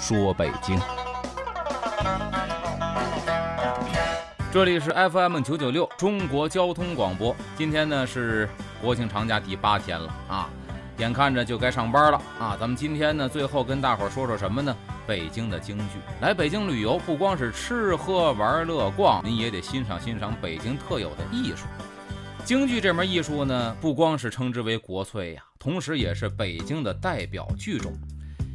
说：“北京，这里是 FM 九九六中国交通广播。今天呢是国庆长假第八天了啊，眼看着就该上班了啊。咱们今天呢最后跟大伙儿说说什么呢？北京的京剧。来北京旅游，不光是吃喝玩乐逛，您也得欣赏欣赏北京特有的艺术。京剧这门艺术呢，不光是称之为国粹呀，同时也是北京的代表剧种。”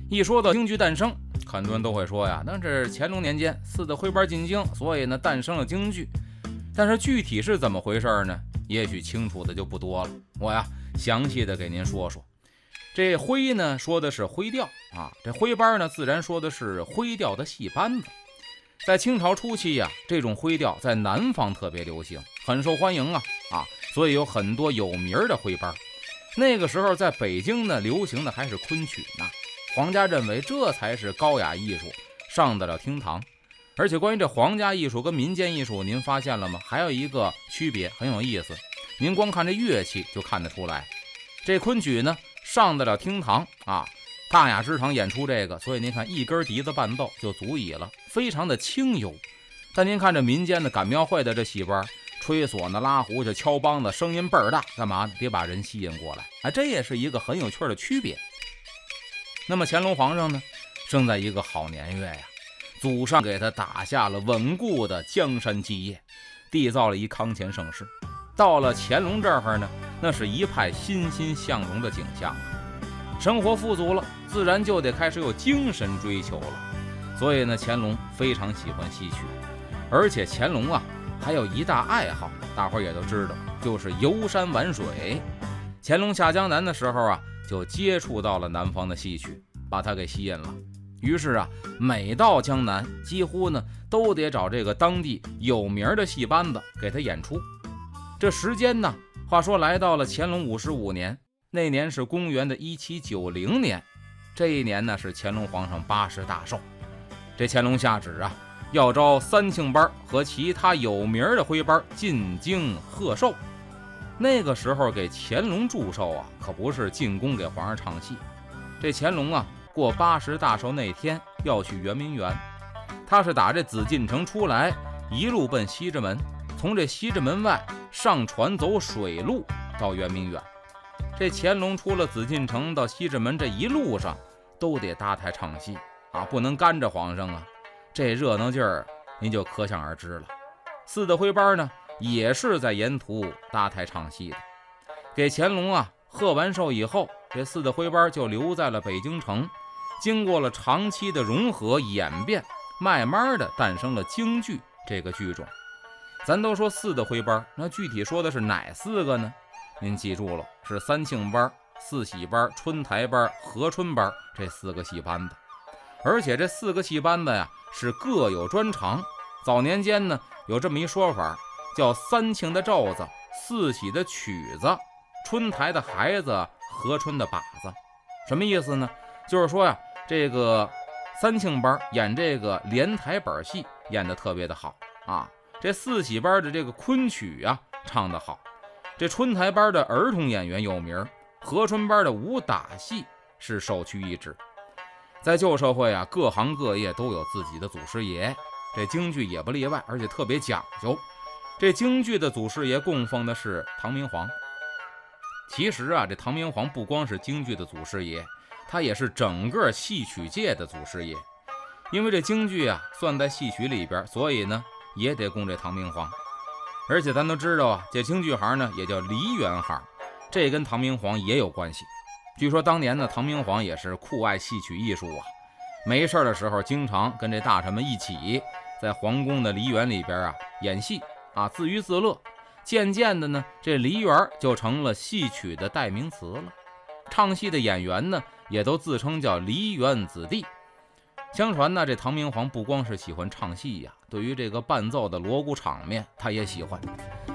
一说到京剧诞生，很多人都会说呀，那这是乾隆年间四的徽班进京，所以呢诞生了京剧。但是具体是怎么回事呢？也许清楚的就不多了。我呀详细的给您说说。这徽呢说的是徽调啊，这徽班呢自然说的是徽调的戏班子。在清朝初期呀，这种徽调在南方特别流行，很受欢迎啊啊，所以有很多有名的徽班。那个时候在北京呢流行的还是昆曲呢。皇家认为这才是高雅艺术，上得了厅堂。而且关于这皇家艺术跟民间艺术，您发现了吗？还有一个区别很有意思。您光看这乐器就看得出来，这昆曲呢上得了厅堂啊，大雅之堂演出这个，所以您看一根笛子伴奏就足以了，非常的轻柔。但您看这民间的赶庙会的这戏班，吹唢呐、拉胡、就敲梆子，声音倍儿大，干嘛别？把人吸引过来。啊，这也是一个很有趣的区别。那么乾隆皇上呢，生在一个好年月呀，祖上给他打下了稳固的江山基业，缔造了一康乾盛世。到了乾隆这儿呢，那是一派欣欣向荣的景象，生活富足了，自然就得开始有精神追求了。所以呢，乾隆非常喜欢戏曲，而且乾隆啊还有一大爱好，大伙儿也都知道，就是游山玩水。乾隆下江南的时候啊。就接触到了南方的戏曲，把他给吸引了。于是啊，每到江南，几乎呢都得找这个当地有名的戏班子给他演出。这时间呢，话说来到了乾隆五十五年，那年是公元的一七九零年。这一年呢是乾隆皇上八十大寿，这乾隆下旨啊，要招三庆班和其他有名的徽班进京贺寿。那个时候给乾隆祝寿啊，可不是进宫给皇上唱戏。这乾隆啊，过八十大寿那天要去圆明园，他是打这紫禁城出来，一路奔西直门，从这西直门外上船走水路到圆明园。这乾隆出了紫禁城到西直门这一路上都得搭台唱戏啊，不能干着皇上啊。这热闹劲儿您就可想而知了。四大徽班呢？也是在沿途搭台唱戏的，给乾隆啊贺完寿以后，这四大徽班就留在了北京城，经过了长期的融合演变，慢慢的诞生了京剧这个剧种。咱都说四大徽班，那具体说的是哪四个呢？您记住了，是三庆班、四喜班、春台班、和春班这四个戏班子。而且这四个戏班子呀是各有专长。早年间呢有这么一说法。叫三庆的咒子，四喜的曲子，春台的孩子，和春的靶子，什么意思呢？就是说呀，这个三庆班演这个连台本戏演得特别的好啊，这四喜班的这个昆曲啊唱得好，这春台班的儿童演员有名，和春班的武打戏是首屈一指。在旧社会啊，各行各业都有自己的祖师爷，这京剧也不例外，而且特别讲究。这京剧的祖师爷供奉的是唐明皇。其实啊，这唐明皇不光是京剧的祖师爷，他也是整个戏曲界的祖师爷。因为这京剧啊算在戏曲里边，所以呢也得供这唐明皇。而且咱都知道啊，这京剧行呢也叫梨园行，这跟唐明皇也有关系。据说当年呢，唐明皇也是酷爱戏曲艺术啊，没事的时候经常跟这大臣们一起在皇宫的梨园里边啊演戏。啊，自娱自乐，渐渐的呢，这梨园就成了戏曲的代名词了。唱戏的演员呢，也都自称叫梨园子弟。相传呢，这唐明皇不光是喜欢唱戏呀，对于这个伴奏的锣鼓场面，他也喜欢，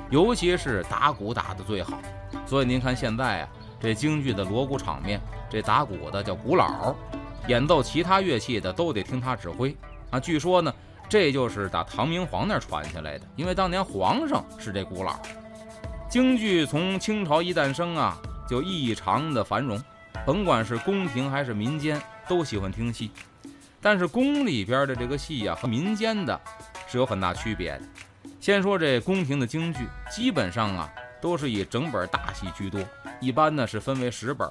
尤其是打鼓打得最好。所以您看现在啊，这京剧的锣鼓场面，这打鼓的叫鼓佬，演奏其他乐器的都得听他指挥啊。据说呢，这就是打唐明皇那儿传下来的，因为当年皇上是这古老。京剧从清朝一诞生啊，就异常的繁荣，甭管是宫廷还是民间，都喜欢听戏。但是宫里边的这个戏呀，和民间的是有很大区别的。先说这宫廷的京剧，基本上啊都是以整本大戏居多，一般呢是分为十本，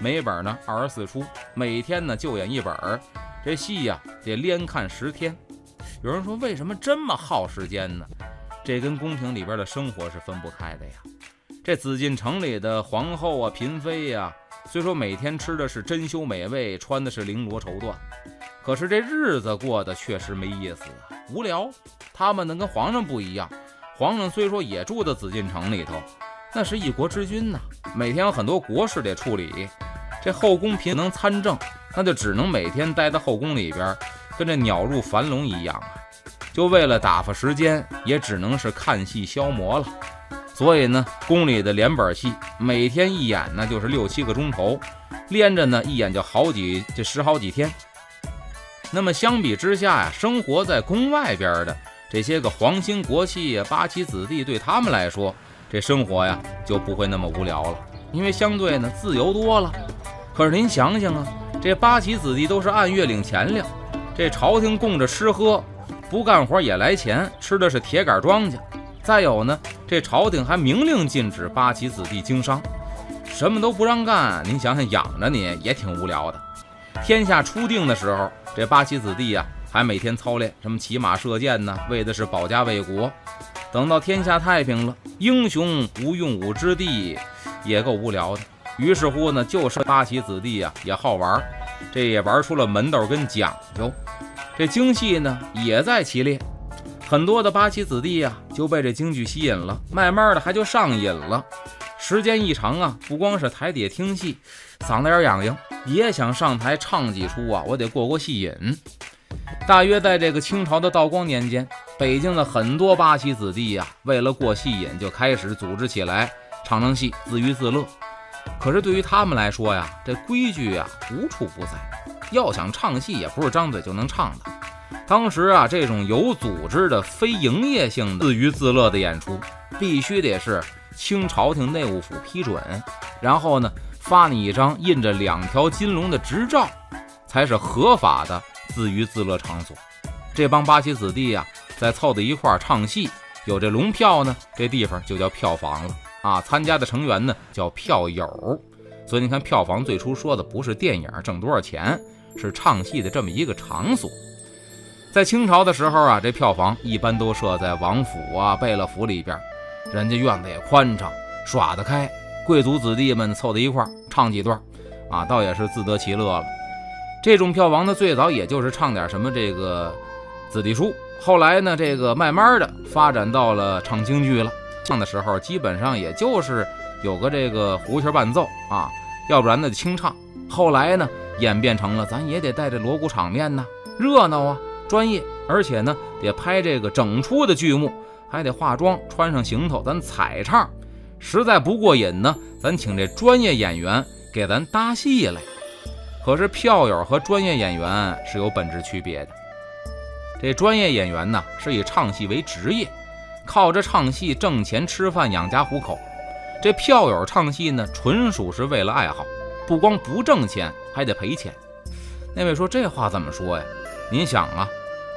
每本呢二十四出，每天呢就演一本。这戏呀得连看十天。有人说为什么这么耗时间呢？这跟宫廷里边的生活是分不开的呀。这紫禁城里的皇后啊、嫔妃呀，虽说每天吃的是珍馐美味，穿的是绫罗绸缎，可是这日子过得确实没意思啊，无聊。他们呢跟皇上不一样，皇上虽说也住在紫禁城里头，那是一国之君呐，每天有很多国事得处理。这后宫嫔能参政，那就只能每天待在后宫里边，跟这鸟入樊笼一样啊。就为了打发时间，也只能是看戏消磨了。所以呢，宫里的连本戏每天一演呢，就是六七个钟头，连着呢一演就好几这十好几天。那么相比之下呀，生活在宫外边的这些个皇亲国戚、八旗子弟，对他们来说，这生活呀就不会那么无聊了，因为相对呢自由多了。可是您想想啊，这八旗子弟都是按月领钱粮，这朝廷供着吃喝。不干活也来钱，吃的是铁杆庄稼。再有呢，这朝廷还明令禁止八旗子弟经商，什么都不让干。您想想，养着你也挺无聊的。天下初定的时候，这八旗子弟呀，还每天操练什么骑马射箭呢，为的是保家卫国。等到天下太平了，英雄无用武之地，也够无聊的。于是乎呢，就剩八旗子弟呀，也好玩，这也玩出了门道跟讲究。这京戏呢也在其列，很多的八旗子弟呀就被这京剧吸引了，慢慢的还就上瘾了。时间一长啊，不光是台底下听戏，嗓子眼痒痒，也想上台唱几出啊，我得过过戏瘾。大约在这个清朝的道光年间，北京的很多八旗子弟呀，为了过戏瘾，就开始组织起来唱唱戏，自娱自乐。可是对于他们来说呀，这规矩啊无处不在。要想唱戏，也不是张嘴就能唱的。当时啊，这种有组织的非营业性的自娱自乐的演出，必须得是清朝廷内务府批准，然后呢，发你一张印着两条金龙的执照，才是合法的自娱自乐场所。这帮八旗子弟呀，在凑在一块儿唱戏，有这龙票呢，这地方就叫票房了啊。参加的成员呢，叫票友。所以你看，票房最初说的不是电影挣多少钱。是唱戏的这么一个场所，在清朝的时候啊，这票房一般都设在王府啊、贝勒府里边，人家院子也宽敞，耍得开，贵族子弟们凑在一块唱几段，啊，倒也是自得其乐了。这种票房呢，最早也就是唱点什么这个子弟书，后来呢，这个慢慢的发展到了唱京剧了。唱的时候基本上也就是有个这个胡琴伴奏啊，要不然呢清唱。后来呢。演变成了，咱也得带着锣鼓场面呢，热闹啊，专业，而且呢，得拍这个整出的剧目，还得化妆，穿上行头，咱彩唱。实在不过瘾呢，咱请这专业演员给咱搭戏来。可是票友和专业演员是有本质区别的。这专业演员呢，是以唱戏为职业，靠着唱戏挣钱吃饭养家糊口。这票友唱戏呢，纯属是为了爱好。不光不挣钱，还得赔钱。那位说这话怎么说呀？您想啊，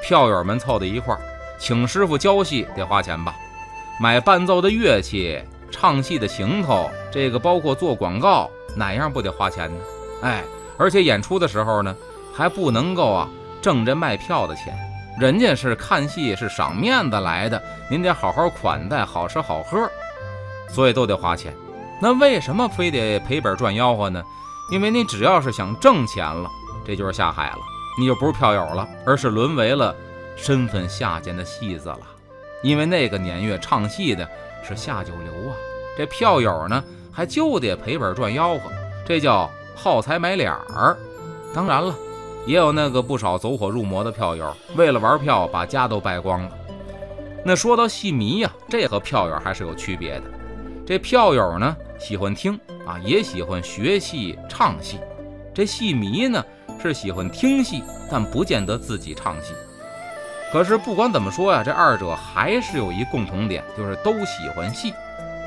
票友们凑在一块儿，请师傅教戏得花钱吧？买伴奏的乐器、唱戏的行头，这个包括做广告，哪样不得花钱呢？哎，而且演出的时候呢，还不能够啊挣这卖票的钱。人家是看戏是赏面子来的，您得好好款待，好吃好喝，所以都得花钱。那为什么非得赔本赚吆喝呢？因为你只要是想挣钱了，这就是下海了，你就不是票友了，而是沦为了身份下贱的戏子了。因为那个年月唱戏的是下九流啊，这票友呢还就得赔本赚吆喝，这叫耗财买脸儿。当然了，也有那个不少走火入魔的票友，为了玩票把家都败光了。那说到戏迷呀，这和票友还是有区别的。这票友呢喜欢听啊，也喜欢学戏唱戏；这戏迷呢是喜欢听戏，但不见得自己唱戏。可是不管怎么说呀，这二者还是有一共同点，就是都喜欢戏。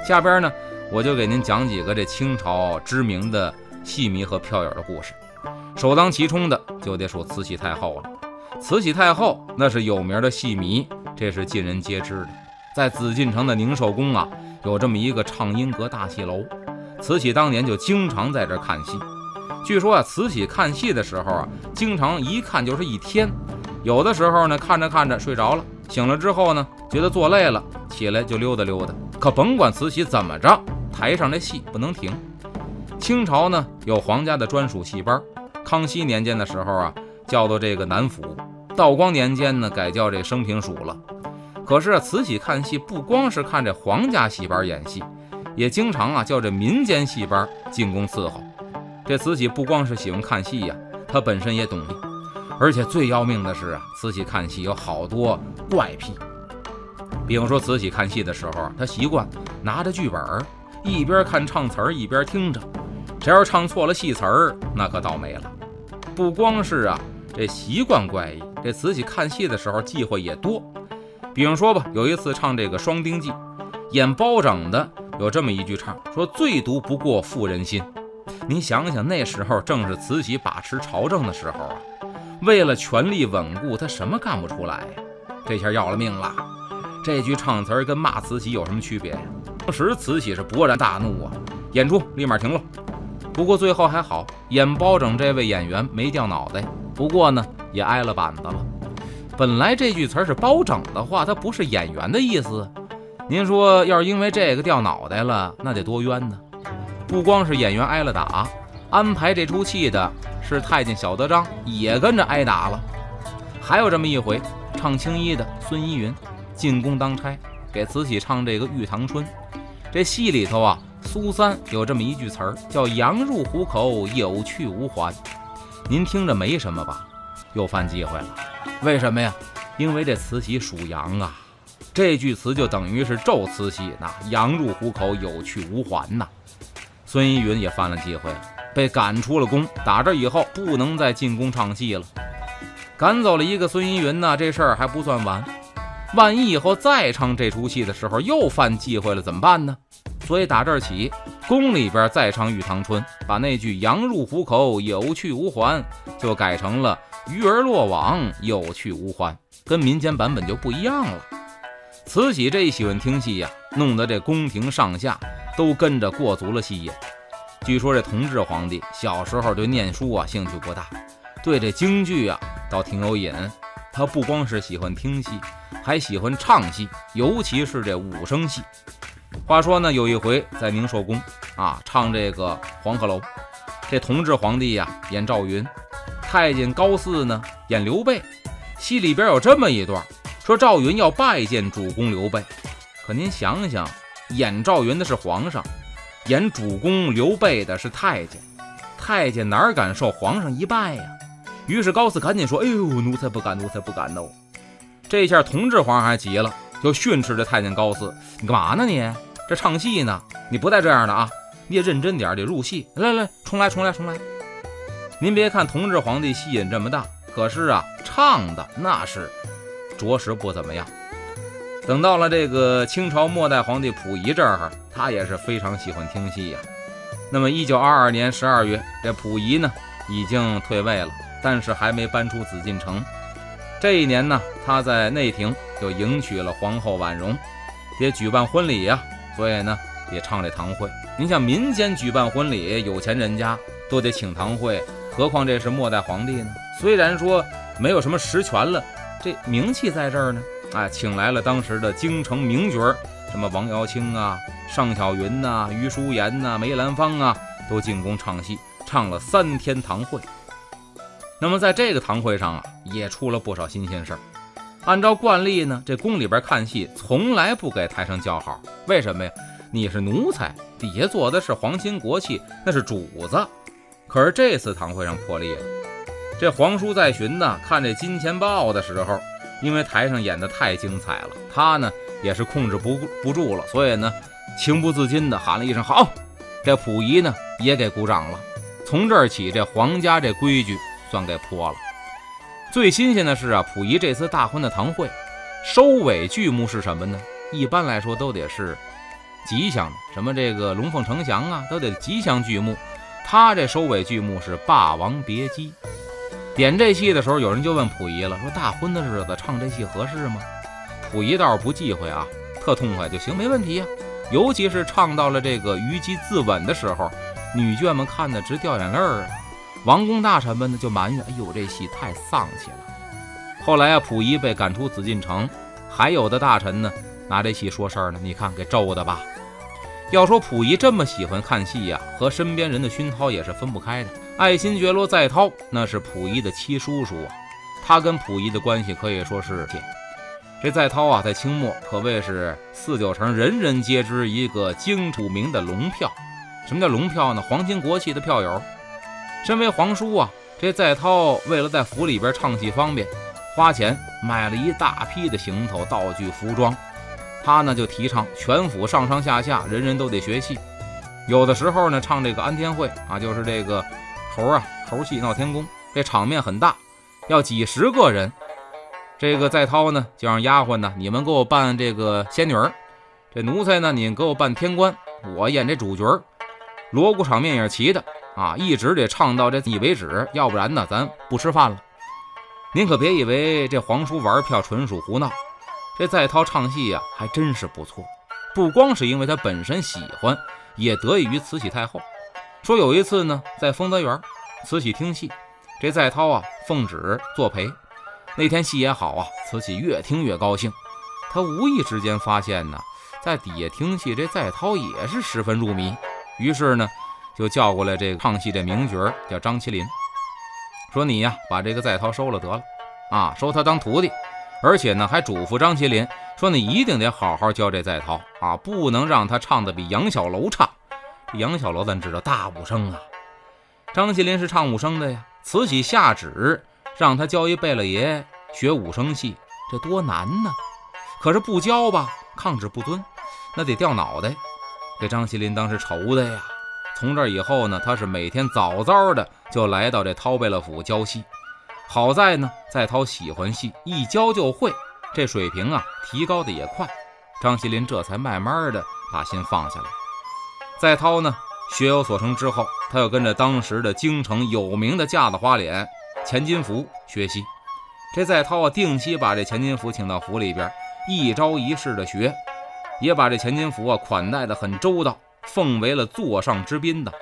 下边呢，我就给您讲几个这清朝知名的戏迷和票友的故事。首当其冲的就得数慈禧太后了。慈禧太后那是有名的戏迷，这是尽人皆知的。在紫禁城的宁寿宫啊，有这么一个畅音阁大戏楼，慈禧当年就经常在这看戏。据说啊，慈禧看戏的时候啊，经常一看就是一天。有的时候呢，看着看着睡着了，醒了之后呢，觉得坐累了，起来就溜达溜达。可甭管慈禧怎么着，台上这戏不能停。清朝呢有皇家的专属戏班，康熙年间的时候啊，叫做这个南府；道光年间呢，改叫这升平署了。可是啊慈禧看戏不光是看这皇家戏班演戏，也经常啊叫这民间戏班进宫伺候。这慈禧不光是喜欢看戏呀，她本身也懂。而且最要命的是啊，慈禧看戏有好多怪癖。比方说，慈禧看戏的时候，她习惯拿着剧本儿，一边看唱词儿，一边听着。谁要唱错了戏词儿，那可倒霉了。不光是啊，这习惯怪异，这慈禧看戏的时候忌讳也多。比方说吧，有一次唱这个《双丁记》，演包拯的有这么一句唱，说“最毒不过妇人心”。您想想，那时候正是慈禧把持朝政的时候啊。为了权力稳固，他什么干不出来呀？这下要了命了！这句唱词儿跟骂慈禧有什么区别呀？当时慈禧是勃然大怒啊，演出立马停了。不过最后还好，演包拯这位演员没掉脑袋，不过呢也挨了板子了。本来这句词儿是包拯的话，他不是演员的意思。您说要是因为这个掉脑袋了，那得多冤呢！不光是演员挨了打，安排这出戏的。是太监小德张也跟着挨打了，还有这么一回，唱青衣的孙依云进宫当差，给慈禧唱这个《玉堂春》。这戏里头啊，苏三有这么一句词儿，叫“羊入虎口，有去无还”。您听着没什么吧？又犯忌讳了，为什么呀？因为这慈禧属羊啊，这句词就等于是咒慈禧那“羊入虎口，有去无还”呐。孙一云也犯了忌讳。被赶出了宫，打这以后不能再进宫唱戏了。赶走了一个孙一云呢，这事儿还不算完。万一以后再唱这出戏的时候又犯忌讳了，怎么办呢？所以打这儿起，宫里边再唱《玉堂春》，把那句“羊入虎口，有去无还”就改成了“鱼儿落网，有去无还”，跟民间版本就不一样了。慈禧这一喜欢听戏呀，弄得这宫廷上下都跟着过足了戏瘾。据说这同治皇帝小时候对念书啊兴趣不大，对这京剧啊倒挺有瘾。他不光是喜欢听戏，还喜欢唱戏，尤其是这武生戏。话说呢，有一回在宁寿宫啊唱这个《黄鹤楼》，这同治皇帝呀演赵云，太监高四呢演刘备。戏里边有这么一段，说赵云要拜见主公刘备。可您想想，演赵云的是皇上。演主公刘备的是太监，太监哪敢受皇上一拜呀？于是高四赶紧说：“哎呦，奴才不敢，奴才不敢呢。”这下同治皇上还急了，就训斥这太监高四：“你干嘛呢？你这唱戏呢？你不带这样的啊！你也认真点，得入戏。来来，重来，重来，重来。您别看同治皇帝戏瘾这么大，可是啊，唱的那是着实不怎么样。”等到了这个清朝末代皇帝溥仪这儿，他也是非常喜欢听戏呀。那么，一九二二年十二月，这溥仪呢已经退位了，但是还没搬出紫禁城。这一年呢，他在内廷就迎娶了皇后婉容，也举办婚礼呀，所以呢也唱这堂会。您像民间举办婚礼，有钱人家都得请堂会，何况这是末代皇帝呢？虽然说没有什么实权了，这名气在这儿呢。哎，请来了当时的京城名角儿，什么王瑶卿啊、尚小云呐、于淑妍呐、梅兰芳啊，都进宫唱戏，唱了三天堂会。那么在这个堂会上啊，也出了不少新鲜事儿。按照惯例呢，这宫里边看戏从来不给台上叫好，为什么呀？你是奴才，底下坐的是皇亲国戚，那是主子。可是这次堂会上破例了，这皇叔在巡呢，看这金钱豹的时候，因为台上演的太精彩了，他呢也是控制不不住了，所以呢情不自禁的喊了一声好。这溥仪呢也给鼓掌了。从这儿起，这皇家这规矩算给破了。最新鲜的是啊，溥仪这次大婚的堂会，收尾剧目是什么呢？一般来说都得是吉祥的，什么这个龙凤呈祥啊，都得吉祥剧目。他这收尾剧目是《霸王别姬》。点这戏的时候，有人就问溥仪了，说大婚的日子唱这戏合适吗？溥仪倒是不忌讳啊，特痛快就行，没问题呀。尤其是唱到了这个虞姬自刎的时候，女眷们看的直掉眼泪儿啊。王公大臣们呢就埋怨，哎呦，这戏太丧气了。后来啊，溥仪被赶出紫禁城，还有的大臣呢拿这戏说事儿呢，你看给咒的吧。要说溥仪这么喜欢看戏呀，和身边人的熏陶也是分不开的。爱新觉罗载涛那是溥仪的七叔叔啊，他跟溥仪的关系可以说是铁。这载涛啊，在清末可谓是四九城人人皆知一个京楚名的龙票。什么叫龙票呢？皇亲国戚的票友。身为皇叔啊，这载涛为了在府里边唱戏方便，花钱买了一大批的行头、道具、服装。他呢就提倡全府上上下下人人都得学戏，有的时候呢唱这个安天会啊，就是这个猴啊猴戏闹天宫，这场面很大，要几十个人。这个在涛呢就让丫鬟呢，你们给我扮这个仙女儿，这奴才呢你给我扮天官，我演这主角，锣鼓场面也是齐的啊，一直得唱到这戏为止，要不然呢咱不吃饭了。您可别以为这皇叔玩票纯属胡闹。这在涛唱戏呀，还真是不错。不光是因为他本身喜欢，也得益于慈禧太后。说有一次呢，在丰德园，慈禧听戏，这在涛啊奉旨作陪。那天戏也好啊，慈禧越听越高兴。她无意之间发现呢，在底下听戏，这在涛也是十分入迷。于是呢，就叫过来这个唱戏这名角叫张麒麟，说你呀，把这个在涛收了得了，啊，收他当徒弟。而且呢，还嘱咐张麒麟说：“你一定得好好教这在涛啊，不能让他唱的比杨小楼差。杨小楼咱知道大武生啊，张麒麟是唱武生的呀。慈禧下旨让他教一贝勒爷学武生戏，这多难呢！可是不教吧，抗旨不遵，那得掉脑袋。这张麒麟当时愁的呀。从这以后呢，他是每天早早的就来到这涛贝勒府教戏。”好在呢，在涛喜欢戏，一教就会，这水平啊提高的也快。张锡林这才慢慢的把心放下来。在涛呢学有所成之后，他又跟着当时的京城有名的架子花脸钱金福学习。这在涛啊定期把这钱金福请到府里边，一招一式的学，也把这钱金福啊款待的很周到，奉为了座上之宾的。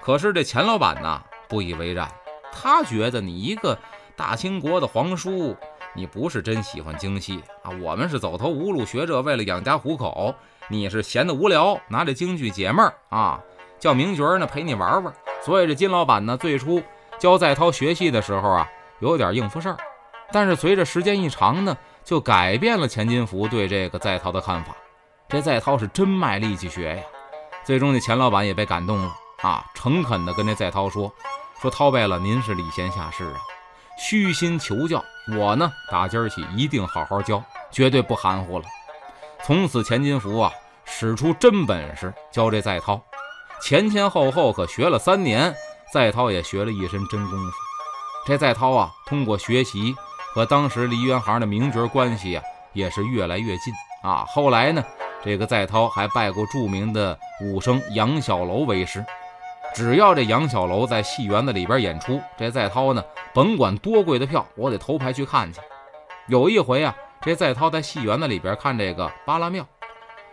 可是这钱老板呢不以为然，他觉得你一个。大清国的皇叔，你不是真喜欢京戏啊？我们是走投无路学这，为了养家糊口。你是闲得无聊，拿着京剧解闷儿啊，叫名角呢陪你玩玩。所以这金老板呢，最初教在涛学戏的时候啊，有点应付事儿。但是随着时间一长呢，就改变了钱金福对这个在涛的看法。这在涛是真卖力气学呀。最终这钱老板也被感动了啊，诚恳地跟这在涛说：“说涛贝勒，您是礼贤下士啊。”虚心求教，我呢打今儿起一定好好教，绝对不含糊了。从此钱金福啊使出真本事教这在涛，前前后后可学了三年，在涛也学了一身真功夫。这在涛啊通过学习和当时梨园行的名角关系啊也是越来越近啊。后来呢，这个在涛还拜过著名的武生杨小楼为师。只要这杨小楼在戏园子里边演出，这在涛呢，甭管多贵的票，我得头排去看去。有一回啊，这在涛在戏园子里边看这个巴拉庙，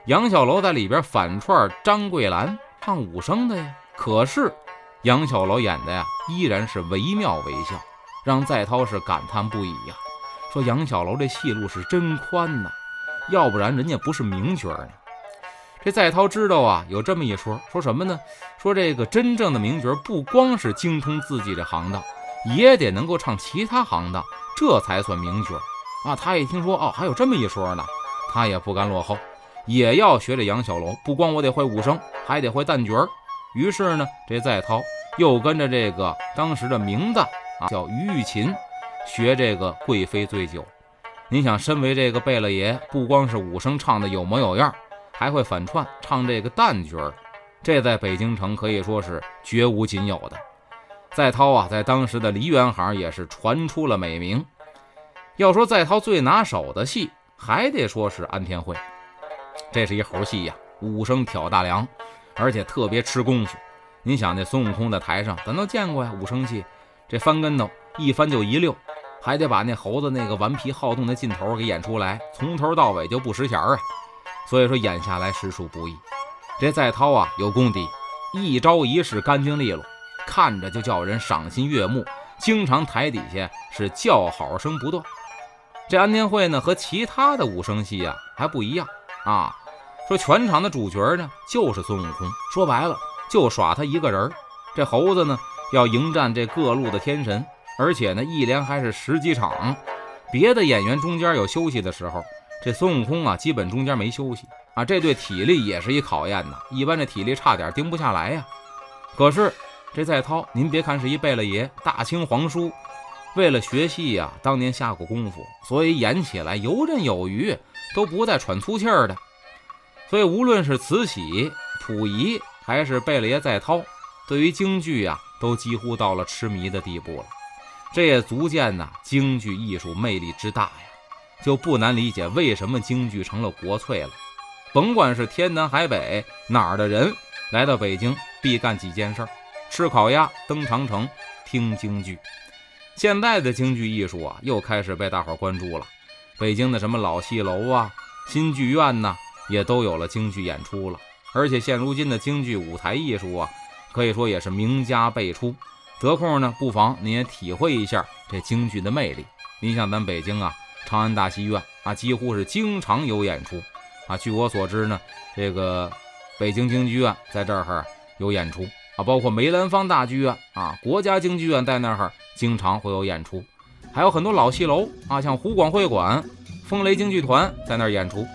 杨小楼在里边反串张桂兰唱武生的呀。可是杨小楼演的呀，依然是惟妙惟肖，让在涛是感叹不已呀。说杨小楼这戏路是真宽呐，要不然人家不是名角呢。这在涛知道啊，有这么一说，说什么呢？说这个真正的名角不光是精通自己这行当，也得能够唱其他行当，这才算名角啊。他一听说哦，还有这么一说呢，他也不甘落后，也要学这杨小楼。不光我得会武生，还得会旦角儿。于是呢，这在涛又跟着这个当时的名旦啊，叫于玉琴，学这个贵妃醉酒。您想，身为这个贝勒爷，不光是武生唱的有模有样，还会反串唱这个旦角儿，这在北京城可以说是绝无仅有的。在涛啊，在当时的梨园行也是传出了美名。要说在涛最拿手的戏，还得说是安天会。这是一猴戏呀，武生挑大梁，而且特别吃功夫。您想，那孙悟空在台上，咱都见过呀，武生戏，这翻跟头一翻就一溜。还得把那猴子那个顽皮好动的劲头给演出来，从头到尾就不识钱啊，所以说演下来实属不易。这在涛啊有功底，一招一式干净利落，看着就叫人赏心悦目，经常台底下是叫好声不断。这安天会呢和其他的武生戏啊还不一样啊，说全场的主角呢就是孙悟空，说白了就耍他一个人这猴子呢要迎战这各路的天神。而且呢，一连还是十几场，别的演员中间有休息的时候，这孙悟空啊，基本中间没休息啊，这对体力也是一考验呐。一般这体力差点盯不下来呀。可是这在涛，您别看是一贝勒爷，大清皇叔，为了学戏呀，当年下过功夫，所以演起来游刃有余，都不带喘粗气儿的。所以无论是慈禧、溥仪，还是贝勒爷在涛，对于京剧呀，都几乎到了痴迷的地步了。这也足见呐，京剧艺术魅力之大呀，就不难理解为什么京剧成了国粹了。甭管是天南海北哪儿的人来到北京，必干几件事儿：吃烤鸭、登长城、听京剧。现在的京剧艺术啊，又开始被大伙关注了。北京的什么老戏楼啊、新剧院呐，也都有了京剧演出了。而且现如今的京剧舞台艺术啊，可以说也是名家辈出。得空呢，不妨您也体会一下这京剧的魅力。您像咱北京啊，长安大戏院啊，几乎是经常有演出啊。据我所知呢，这个北京京剧院在这儿有演出啊，包括梅兰芳大剧院啊，国家京剧院在那儿经常会有演出，还有很多老戏楼啊，像湖广会馆、风雷京剧团在那儿演出。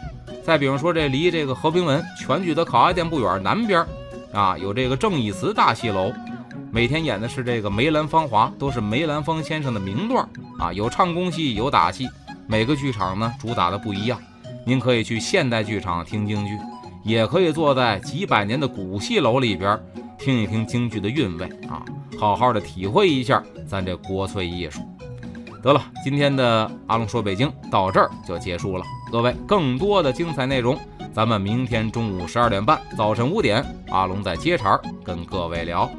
再比如说，这离这个和平门全聚德烤鸭店不远，南边啊，有这个正义祠大戏楼。每天演的是这个梅兰芳华，都是梅兰芳先生的名段啊，有唱功戏，有打戏。每个剧场呢主打的不一样，您可以去现代剧场听京剧，也可以坐在几百年的古戏楼里边听一听京剧的韵味啊，好好的体会一下咱这国粹艺术。得了，今天的阿龙说北京到这儿就结束了，各位更多的精彩内容，咱们明天中午十二点半，早晨五点，阿龙在接茬跟各位聊。